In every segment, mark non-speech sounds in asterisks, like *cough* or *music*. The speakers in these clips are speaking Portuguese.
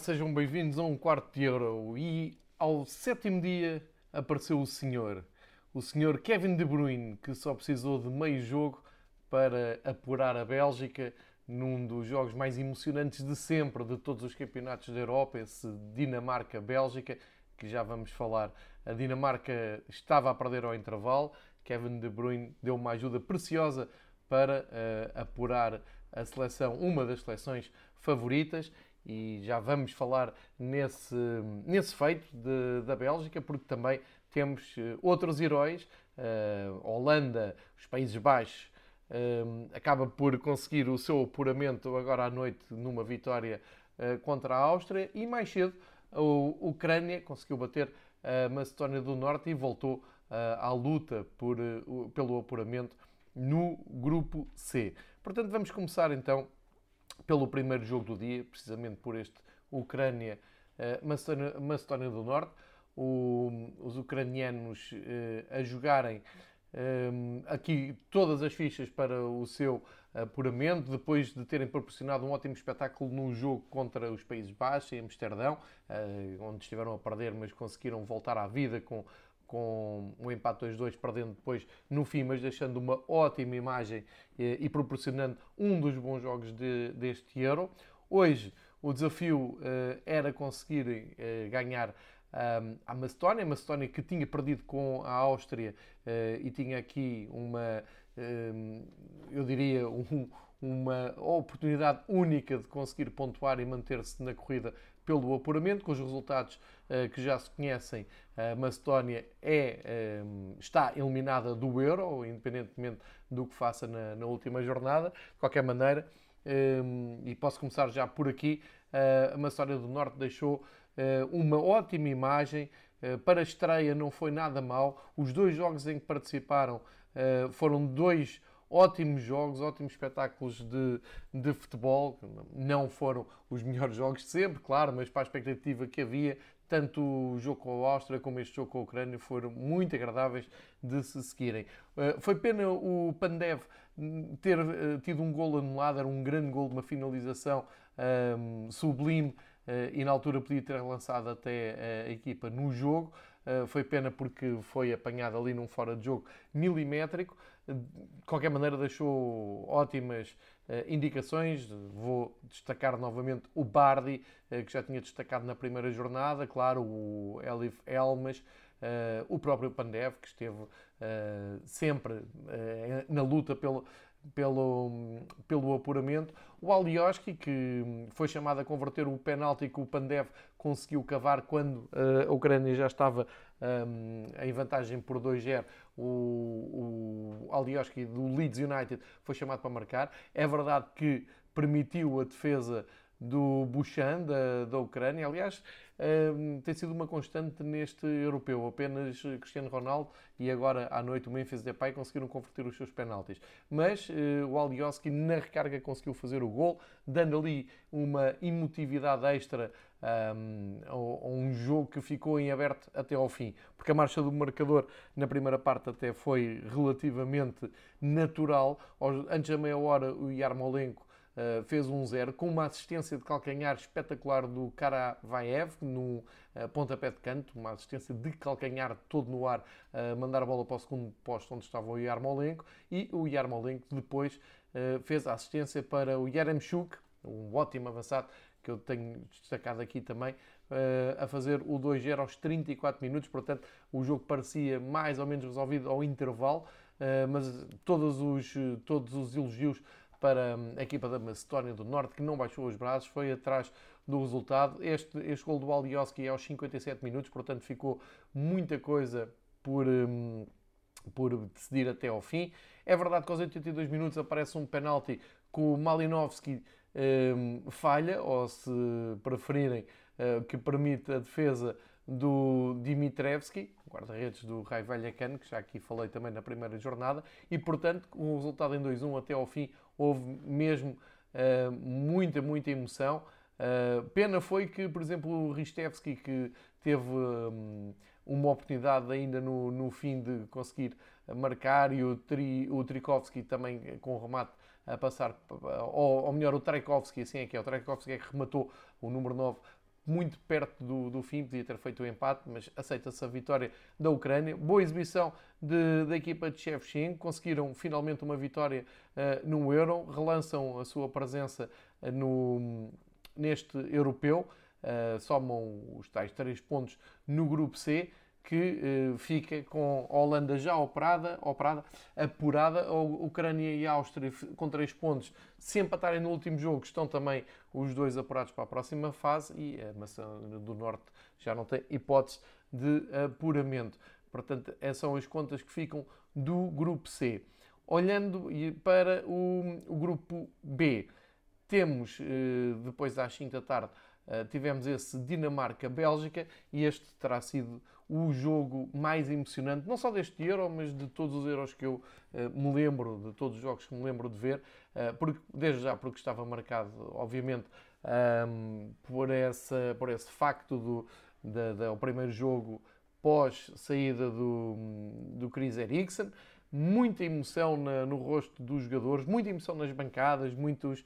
Sejam bem-vindos a um quarto de euro. E ao sétimo dia apareceu o senhor, o senhor Kevin De Bruyne, que só precisou de meio jogo para apurar a Bélgica num dos jogos mais emocionantes de sempre de todos os campeonatos da Europa, esse Dinamarca-Bélgica, que já vamos falar. A Dinamarca estava a perder ao intervalo, Kevin De Bruyne deu uma ajuda preciosa para uh, apurar a seleção, uma das seleções favoritas, e já vamos falar nesse, nesse feito de, da Bélgica, porque também temos uh, outros heróis, uh, Holanda, os Países Baixos, acaba por conseguir o seu apuramento agora à noite numa vitória contra a Áustria, e mais cedo a Ucrânia conseguiu bater a Macedónia do Norte e voltou à luta por, pelo apuramento no grupo C. Portanto, vamos começar então pelo primeiro jogo do dia, precisamente por este Ucrânia-Macedónia eh, do Norte. O, os ucranianos eh, a jogarem eh, aqui todas as fichas para o seu apuramento, depois de terem proporcionado um ótimo espetáculo no jogo contra os Países Baixos, em Amsterdão, onde estiveram a perder, mas conseguiram voltar à vida com com um empate 2-2, perdendo depois no fim, mas deixando uma ótima imagem e, e proporcionando um dos bons jogos de, deste Euro. Hoje o desafio uh, era conseguirem uh, ganhar a Macedónia, a Macedónia que tinha perdido com a Áustria e tinha aqui uma, eu diria, um, uma oportunidade única de conseguir pontuar e manter-se na corrida pelo apuramento, com os resultados uh, que já se conhecem. A Macedónia é, um, está eliminada do Euro, independentemente do que faça na, na última jornada. De qualquer maneira, um, e posso começar já por aqui, uh, a Macedónia do Norte deixou uh, uma ótima imagem. para a estreia não foi nada mal. Os dois jogos em que participaram foram dois ótimos jogos, ótimos espetáculos de, de futebol. Não foram os melhores jogos de sempre, claro, mas para a expectativa que havia, tanto o jogo com a Áustria como este jogo com a Ucrânia foram muito agradáveis de se seguirem. Eh, foi pena o Pandev ter eh, tido um gol anulado, era um grande gol de uma finalização um, ehm, sublime eh, e na altura podia ter lançado até a equipa no jogo. Foi pena porque foi apanhado ali num fora de jogo milimétrico de qualquer maneira deixou ótimas uh, indicações. Vou destacar novamente o Bardi, uh, que já tinha destacado na primeira jornada, claro, o Elif Elmas, uh, o próprio Pandev, que esteve sempre na luta pelo, pelo, pelo apuramento. O Alioski, que foi chamado a converter o penalti que o Pandev conseguiu cavar quando a Ucrânia já estava um, em vantagem por 2-0. O, o Alioski do Leeds United foi chamado para marcar. É verdade que permitiu a defesa do Buchan, da, da Ucrânia. Aliás, um, tem sido uma constante neste europeu. Apenas Cristiano Ronaldo e agora à noite o Memphis Depay conseguiram converter os seus penaltis. Mas uh, o Alioski na recarga conseguiu fazer o gol, dando ali uma emotividade extra um, a um jogo que ficou em aberto até ao fim. Porque a marcha do marcador na primeira parte até foi relativamente natural. Antes da meia hora o Yarmolenko Uh, fez um zero com uma assistência de calcanhar espetacular do Karavaev no uh, pontapé de canto, uma assistência de calcanhar todo no ar, uh, mandar a bola para o segundo posto onde estava o Yarmolenko. E o Yarmolenko depois uh, fez a assistência para o Yaremchuk, um ótimo avançado que eu tenho destacado aqui também, a fazer o 2-0 aos 34 minutos, portanto o jogo parecia mais ou menos resolvido ao intervalo, mas todos os, todos os elogios para hum, a equipa da Macedónia do Norte, que não baixou os braços, foi atrás do resultado. Este, este gol do Alioski é aos 57 minutos, portanto ficou muita coisa por, um, por decidir até ao fim. É verdade que aos 82 minutos aparece um penalti que o Malinovski um, falha, ou se preferirem, uh, que permite a defesa do Dimitrevski, guarda-redes do Rai Vallecano, que já aqui falei também na primeira jornada, e portanto, com o resultado em 2-1 até ao fim, houve mesmo uh, muita, muita emoção. Uh, pena foi que, por exemplo, o Ristevski, que teve um, uma oportunidade ainda no, no fim de conseguir marcar, e o, Tri, o Trikovski também com o remate a passar, ou, ou melhor, o Tchaikovsky, assim é que é, o Tchaikovsky é que rematou o número 9 muito perto do, do fim, podia ter feito o empate, mas aceita-se a vitória da Ucrânia. Boa exibição de, da equipa de Shevchenko, conseguiram finalmente uma vitória uh, no Euro, relançam a sua presença uh, no, neste europeu, uh, somam os tais três pontos no grupo C que eh, fica com a Holanda já operada, operada, apurada, a Ucrânia e a Áustria com três pontos. Se empatarem no último jogo, estão também os dois apurados para a próxima fase e a Macedónia do Norte já não tem hipótese de apuramento. Portanto, essas são as contas que ficam do grupo C. Olhando para o, o grupo B, temos, eh, depois às 5 da tarde, eh, tivemos esse Dinamarca-Bélgica e este terá sido o jogo mais emocionante, não só deste Euro, mas de todos os Euros que eu uh, me lembro, de todos os jogos que me lembro de ver, uh, porque, desde já porque estava marcado, obviamente, por, essa, por esse facto do da, da, o primeiro jogo pós saída do, do Chris Eriksen, muita emoção na, no rosto dos jogadores, muita emoção nas bancadas, muitos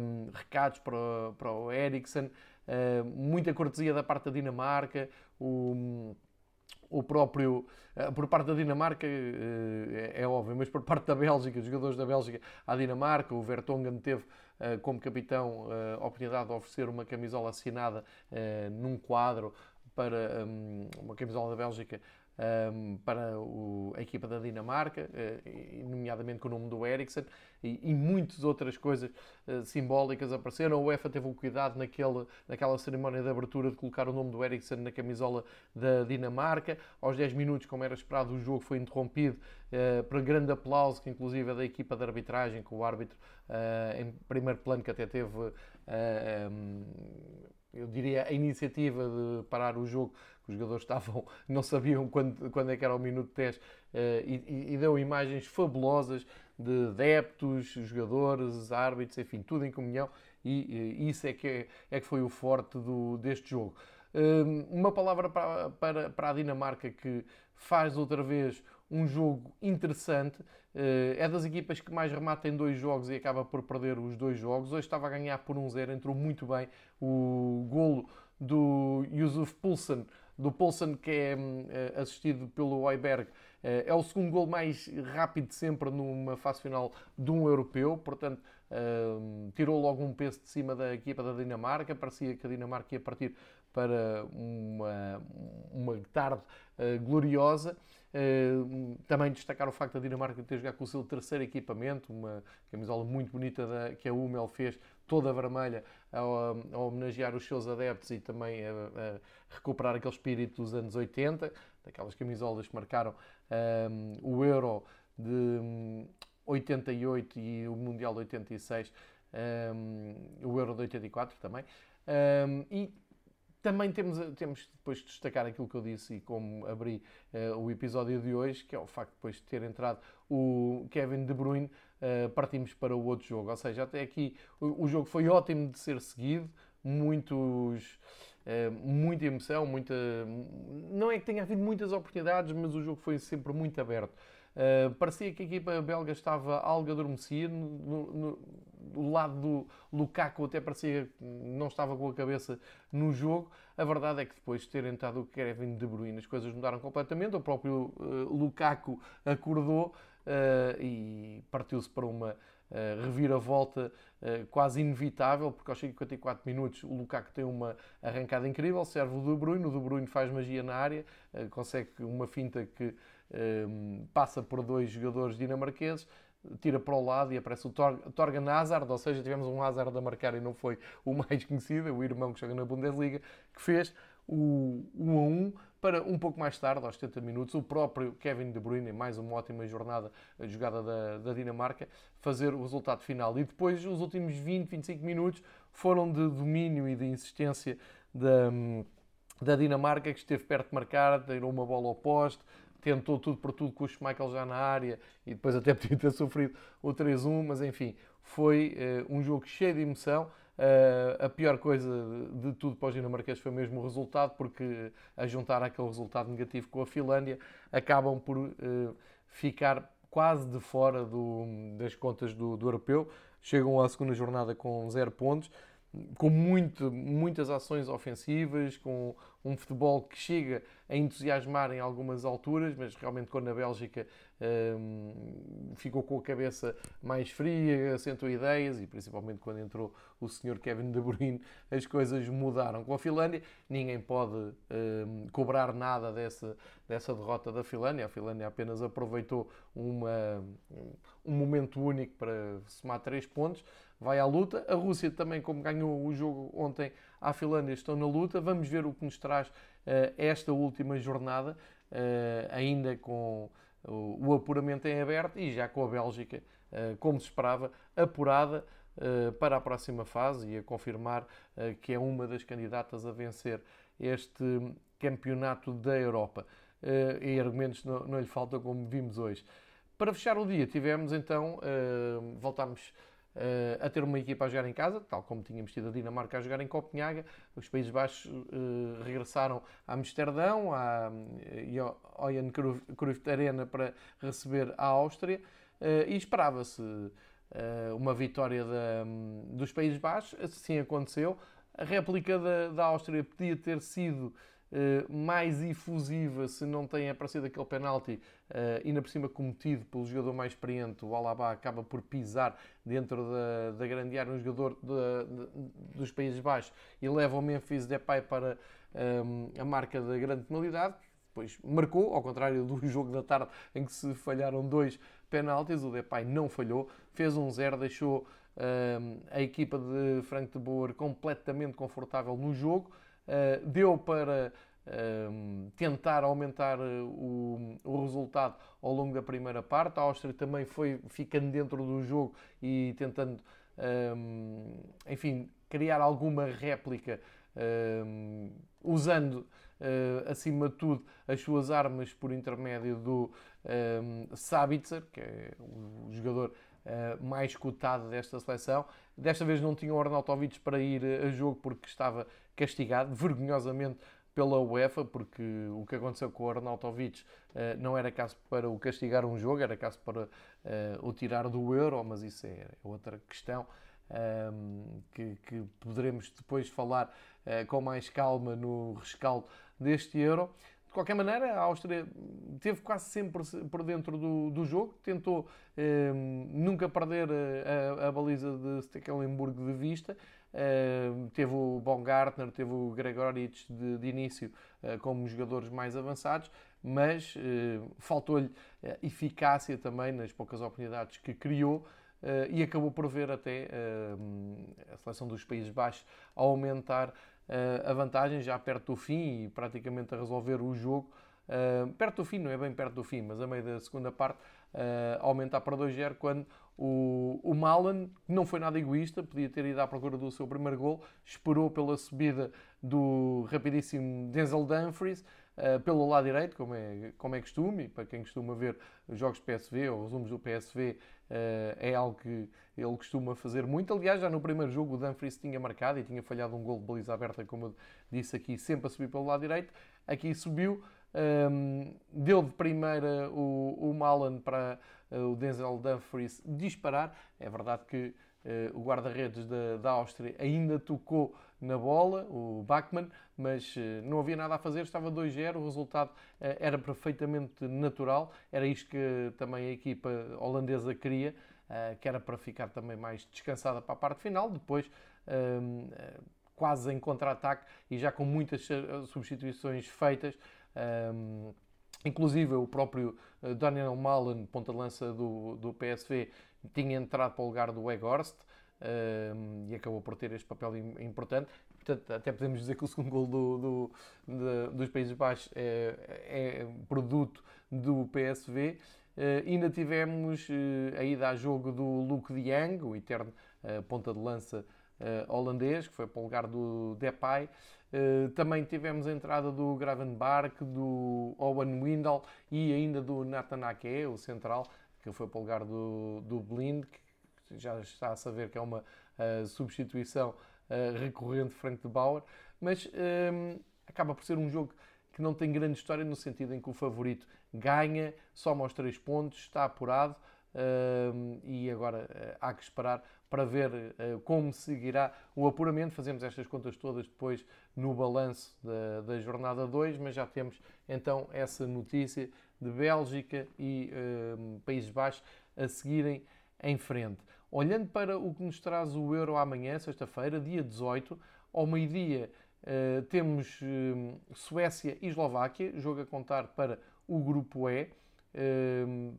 um, recados para, para o Eriksen, uh, muita cortesia da parte da Dinamarca, o, o próprio, uh, por parte da Dinamarca, uh, é, é, óbvio, mas por parte da Bélgica, os jogadores da Bélgica à Dinamarca, o Vertonghen teve como capitão a oportunidade de oferecer uma camisola assinada num quadro para um, uma camisola da Bélgica um, para o, a equipa da Dinamarca, uh, nomeadamente com o nome do Eriksen, e, e muitas outras coisas uh, simbólicas apareceram. A UEFA teve o cuidado naquele, naquela cerimónia de abertura de colocar o nome do Eriksen na camisola da Dinamarca. Aos 10 minutos, como era esperado, o jogo foi interrompido uh, para grande aplauso, que inclusive é da equipa de arbitragem, com o árbitro em primeiro plano, que até teve. Um, eu diria, a iniciativa de parar o jogo, os jogadores estavam, *laughs* não sabiam quando, quando é que era o minuto 10, uh, eh, e, e, deu imagens fabulosas de adeptos, jogadores, árbitros, enfim, tudo em comunhão, e, isso é que, é, é, que foi o forte do, deste jogo. Uh, uma palavra para, para, para a Dinamarca que faz outra vez um jogo interessante. Eh, é das equipas que mais remata em dois jogos e acaba por perder os dois jogos. Hoje estava a ganhar por 1-0, entrou muito bem o golo do Yusuf Poulsen, do Poulsen que é hum, eh, assistido pelo Oiberg. Eh, é o segundo gol mais rápido sempre numa fase final de um europeu, portanto, hum, tirou logo um peso de cima da equipa da Dinamarca. Parecia que a Dinamarca ia partir para uma, uma tarde gloriosa. Uh, também destacar o facto da Dinamarca ter jogado com o seu terceiro equipamento, uma camisola muito bonita da, que a Hummel fez, toda vermelha, a, a, homenagear os seus adeptos e também a, a, recuperar aquele espírito dos anos 80, daquelas camisolas que marcaram um, o Euro de 88 e o Mundial de 86, um, o Euro de 84 também. Um, e também temos, temos depois de destacar aquilo que eu disse e como abri uh, o episódio de hoje, que é o facto de depois de ter entrado o Kevin De Bruyne, uh, partimos para o outro jogo. Ou seja, até aqui o, o jogo foi ótimo de ser seguido, muitos, uh, muita emoção, muita. Não é que tenha havido muitas oportunidades, mas o jogo foi sempre muito aberto. Uh, parecia que a equipa belga estava algo adormecida. No, no, do lado do Lukaku até parecia que não estava com a cabeça no jogo. A verdade é que depois de ter entrado o Kevin De Bruyne, as coisas mudaram completamente. O próprio uh, Lukaku acordou uh, e partiu-se para uma uh, reviravolta quase inevitável, porque aos 54 minutos o Lukaku tem uma arrancada incrível, serve o De Bruyne, o De Bruyne faz magia na área, consegue uma finta que passa por dois jogadores dinamarqueses, tira para o lado e aparece o Torgan Hazard, ou seja, tivemos um Hazard a marcar e não foi o *laughs* mais conhecido, o irmão que joga na Bundesliga, que fez o 1 a 1 para um pouco mais tarde, aos 70 minutos, o próprio Kevin De Bruyne, mais uma ótima jornada jogada da, da Dinamarca, fazer o resultado final. E depois, os últimos 20, 25 minutos foram de domínio e de insistência da, da Dinamarca, que esteve perto de marcar, tirou uma bola ao poste, tentou tudo por tudo com o Schmeichel já na área e depois até *laughs* podia ter sofrido o 3-1, mas enfim, foi uh, um jogo cheio de emoção. Uh, a pior coisa de, tudo para os dinamarqueses foi mesmo o resultado, porque a juntar aquele resultado negativo com a Finlândia, acabam por uh, ficar quase de fora do, das contas do, do europeu. Chegam à segunda jornada com zero pontos com muito, muitas ações ofensivas, com um futebol que chega a entusiasmar em algumas alturas, mas realmente quando a Bélgica hum, ficou com a cabeça mais fria, assentou ideias e principalmente quando entrou o senhor Kevin De Bruyne, as coisas mudaram. Com a Finlândia, ninguém pode hum, cobrar nada dessa, dessa derrota da Finlândia. A Finlândia apenas aproveitou uma, um momento único para somar três pontos vai à luta. A Rússia também, como ganhou o jogo ontem à Finlândia, estão na luta. Vamos ver o que nos traz uh, esta última jornada, uh, ainda com o, o, apuramento em aberto e já com a Bélgica, uh, como se esperava, apurada para a próxima fase e a confirmar que é uma das candidatas a vencer este campeonato da Europa. e argumentos não, não lhe faltam, como vimos hoje. Para fechar o dia, tivemos então, voltámos uh, a ter uma equipa a jogar em casa, tal como tínhamos tido a Dinamarca a jogar em Copenhaga. Os Países Baixos uh, regressaram a Amsterdão à, e ao Oyan Cruyff Arena para receber a Áustria e esperava-se uma vitória da, dos Países Baixos, assim aconteceu. A réplica da, da Áustria podia ter sido eh, mais efusiva se não tem aparecido aquele penalti, uh, ainda por cima cometido pelo jogador mais experiente, o Alaba acaba por pisar dentro da, da grande área um jogador de, de, dos Países Baixos e leva o Memphis Depay para um, eh, a marca da grande penalidade, depois marcou, ao contrário do *laughs* jogo da tarde em que se falharam dois penaltis, o Depay não falhou, fez um zero, deixou um, a equipa de Frank de Boer completamente confortável no jogo, deu para uh, tentar aumentar eh, o, o, resultado ao longo da primeira parte. A Áustria também foi ficando dentro do jogo e tentando, enfim, criar alguma réplica, usando, uh, acima de tudo, as suas armas por intermédio do Sabitzer, que é o jogador Uh, mais cotado desta seleção. Desta vez não tinha o Arnautovic para ir a jogo porque estava castigado vergonhosamente pela UEFA, porque o que aconteceu com o Arnautovic uh, não era caso para o castigar um jogo, era caso para uh, o tirar do Euro, mas isso é outra questão ehm, que, que, poderemos depois falar uh, com mais calma no rescaldo deste Euro. De qualquer maneira, a Áustria teve quase sempre por dentro do, do jogo, tentou um, nunca perder a, a, a baliza de Stekelenburg de vista, Teve o Baumgartner, teve o Gregorich de, de início uh, como jogadores mais avançados, mas uh, faltou-lhe eficácia também nas poucas oportunidades que criou e acabou por ver até a seleção dos Países Baixos aumentar a vantagem já perto do fim e praticamente a resolver o jogo. Perto do fim, não é bem perto do fim, mas a meio da segunda parte, aumentar para 2-0 quando o, o Malan, que não foi nada egoísta, podia ter ido à procura do seu primeiro gol, esperou pela subida do rapidíssimo Denzel Dumfries, uh, pelo lado direito, como é, como é costume, e para quem costuma ver os jogos PSV ou resumos do PSV, uh, é algo que ele costuma fazer muito. Aliás, já no primeiro jogo o Dumfries tinha marcado e tinha falhado um gol de baliza aberta, como eu disse aqui, sempre a subir pelo lado direito. Aqui subiu, um, deu de primeira o, o Malan para eh, o Denzel Dumfries disparar. É verdade que uh, o guarda-redes da, da Áustria ainda tocou na bola, o Bachmann, mas uh, não havia nada a fazer, estava 2-0, o resultado uh, era perfeitamente natural, era isto que também a equipa holandesa queria, que era para ficar também mais descansada para a parte final, depois quase em contra-ataque e já com muitas substituições feitas, ehm, Inclusive o próprio eh, Daniel Malen, ponta-lança do, do PSV, tinha entrado para o lugar do Weghorst uh, e acabou por ter este papel importante. Portanto, até podemos dizer que o segundo gol do, do, dos Países Baixos é, é, produto do PSV. Uh, ainda tivemos uh, a ida a jogo do Luke de Jong, o eterno uh, ponta de lança holandês, que foi para o lugar do Depay. Uh, também tivemos a entrada do Gravenbark, do Owen Windall e ainda do Nathan Ake, o central, que foi para o lugar do, do Blind, que já está a saber que é uma uh, substituição uh, recorrente de Frank de Bauer, mas acaba por ser um jogo que não tem grande história no sentido em que o favorito ganha, soma os três pontos, está apurado uh, e agora uh, há que esperar para ver uh, como seguirá o apuramento. Fazemos estas contas todas depois no balanço da, da jornada 2, mas já temos então essa notícia de Bélgica e Países Baixos a seguirem em frente. Olhando para o que nos traz o Euro amanhã, sexta-feira, dia 18, ao meio-dia, uh, temos uh, Suécia e Eslováquia, jogo a contar para o grupo E. Uh,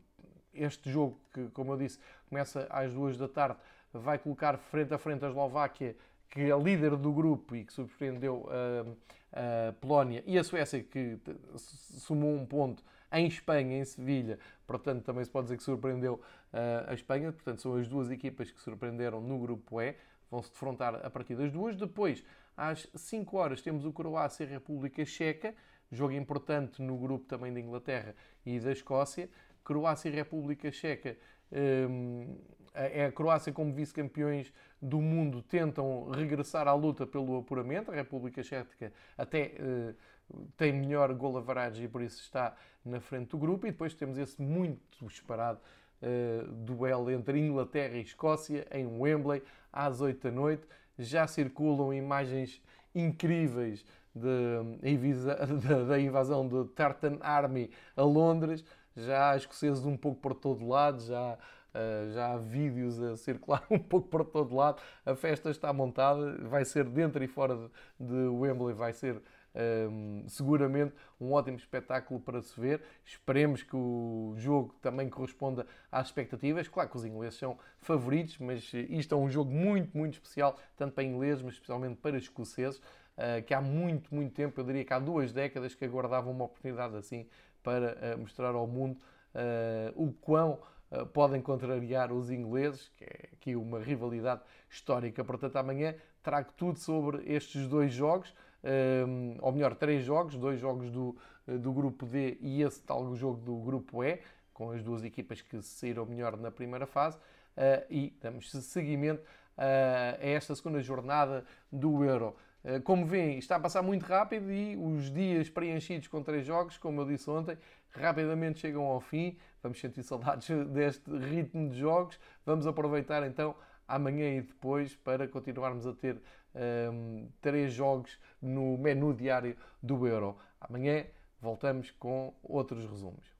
este jogo, que, como eu disse, começa às duas da tarde, vai colocar frente a frente a Eslováquia, que é líder do grupo e que surpreendeu a, a Polónia, e a Suécia, que somou um ponto em Espanha, em Sevilha, portanto também se pode dizer que surpreendeu uh, a Espanha, portanto são as duas equipas que surpreenderam no grupo E, vão se defrontar a partir das duas. Depois, às 5 horas, temos o Croácia e a República Checa, jogo importante no grupo também da Inglaterra e da Escócia. Croácia e República Checa um, é a Croácia como vice-campeões do mundo tentam regressar à luta pelo apuramento. A República Checa até uh, tem melhor gol average e por isso está na frente do grupo. E depois temos esse muito esperado uh, duelo entre Inglaterra e Escócia em Wembley às 8 da noite. Já circulam imagens incríveis de, *laughs* da invasão do Tartan Army a Londres. Já escoceses um pouco por todo lado, já Uh, já há vídeos a circular *laughs* um pouco por todo lado. A festa está montada, vai ser dentro e fora de, Wembley, vai ser um, seguramente um ótimo espetáculo para se ver. Esperemos que o jogo também corresponda às expectativas. Claro que os ingleses são favoritos, mas isto é um jogo muito, muito especial, tanto para ingleses, mas especialmente para escoceses, uh, que há muito, muito tempo, eu diria que há duas décadas, que aguardavam uma oportunidade assim para uh, mostrar ao mundo o quão podem contrariar os ingleses, que é aqui uma rivalidade histórica. Portanto, amanhã trago tudo sobre estes dois jogos um, ou melhor, três jogos, dois jogos do, do grupo D e esse tal jogo do grupo E, com as duas equipas que saíram melhor na primeira fase, uh, e damos seguimento a esta segunda jornada do Euro. Como veem, está a passar muito rápido e os dias preenchidos com três jogos, como eu disse ontem, rapidamente chegam ao fim. Vamos sentir saudades *laughs* deste ritmo de jogos. Vamos aproveitar então amanhã e depois para continuarmos a ter um, três jogos no menu diário do Euro. Amanhã voltamos com outros resumos.